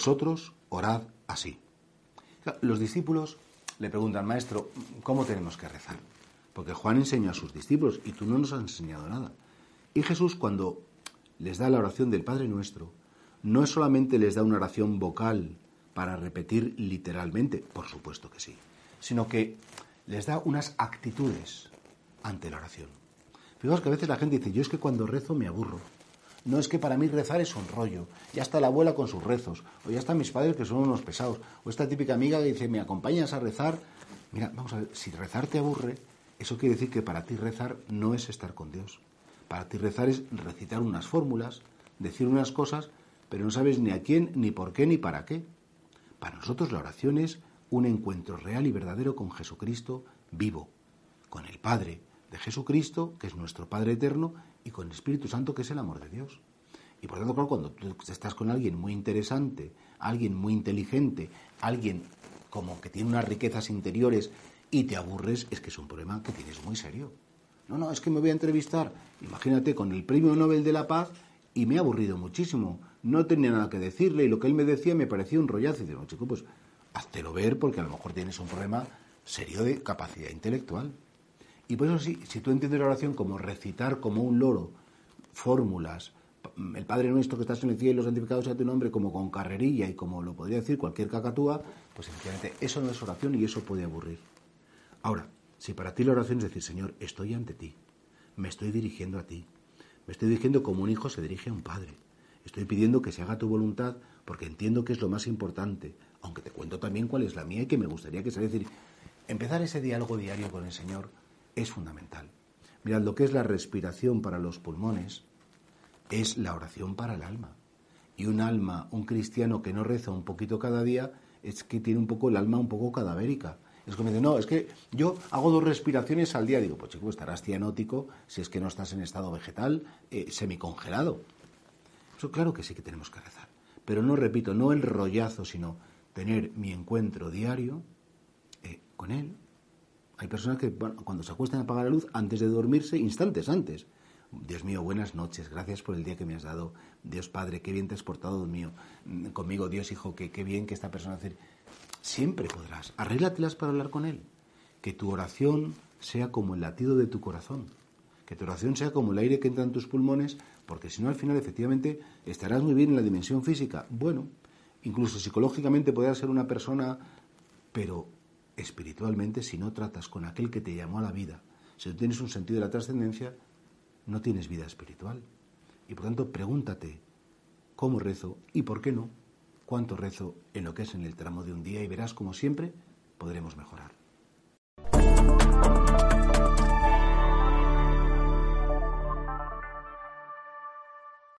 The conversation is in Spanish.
Vosotros orad así. Los discípulos le preguntan, maestro, ¿cómo tenemos que rezar? Porque Juan enseñó a sus discípulos y tú no nos has enseñado nada. Y Jesús cuando les da la oración del Padre Nuestro, no es solamente les da una oración vocal para repetir literalmente, por supuesto que sí, sino que les da unas actitudes ante la oración. Fijaos que a veces la gente dice, yo es que cuando rezo me aburro. No es que para mí rezar es un rollo. Ya está la abuela con sus rezos. O ya están mis padres que son unos pesados. O esta típica amiga que dice, ¿me acompañas a rezar? Mira, vamos a ver, si rezar te aburre, eso quiere decir que para ti rezar no es estar con Dios. Para ti rezar es recitar unas fórmulas, decir unas cosas, pero no sabes ni a quién, ni por qué, ni para qué. Para nosotros la oración es un encuentro real y verdadero con Jesucristo vivo, con el Padre de Jesucristo, que es nuestro Padre eterno, y con el Espíritu Santo, que es el amor de Dios. Y por tanto, cuando tú estás con alguien muy interesante, alguien muy inteligente, alguien como que tiene unas riquezas interiores y te aburres, es que es un problema que tienes muy serio. No, no, es que me voy a entrevistar, imagínate, con el Premio Nobel de la Paz y me ha aburrido muchísimo. No tenía nada que decirle y lo que él me decía me parecía un rollazo. Y digo, chico, pues háztelo ver porque a lo mejor tienes un problema serio de capacidad intelectual. Y por eso sí, si tú entiendes la oración como recitar como un loro fórmulas, el Padre Nuestro que estás en el cielo, santificado sea tu nombre, como con carrerilla y como lo podría decir cualquier cacatúa, pues efectivamente eso no es oración y eso puede aburrir. Ahora, si para ti la oración es decir, Señor, estoy ante ti, me estoy dirigiendo a ti, me estoy dirigiendo como un hijo se dirige a un padre, estoy pidiendo que se haga tu voluntad porque entiendo que es lo más importante, aunque te cuento también cuál es la mía y que me gustaría que sea decir, empezar ese diálogo diario con el Señor es fundamental. Mirad, lo que es la respiración para los pulmones es la oración para el alma. Y un alma, un cristiano que no reza un poquito cada día, es que tiene un poco el alma un poco cadavérica. Es como dice, no, es que yo hago dos respiraciones al día. Digo, pues chico, estarás cianótico si es que no estás en estado vegetal, eh, semicongelado. Eso claro que sí que tenemos que rezar. Pero no, repito, no el rollazo, sino tener mi encuentro diario eh, con Él, hay personas que cuando se acuestan a apagar la luz, antes de dormirse, instantes antes. Dios mío, buenas noches, gracias por el día que me has dado. Dios Padre, qué bien te has portado mío. Mm, conmigo, Dios Hijo, que qué bien que esta persona hace. Siempre podrás. Arréglatelas para hablar con Él. Que tu oración sea como el latido de tu corazón. Que tu oración sea como el aire que entra en tus pulmones, porque si no, al final, efectivamente, estarás muy bien en la dimensión física. Bueno, incluso psicológicamente podrás ser una persona, pero espiritualmente, si no tratas con aquel que te llamó a la vida, si no tienes un sentido de la trascendencia, no tienes vida espiritual. Y por tanto, pregúntate cómo rezo y por qué no, cuánto rezo en lo que es en el tramo de un día y verás como siempre podremos mejorar.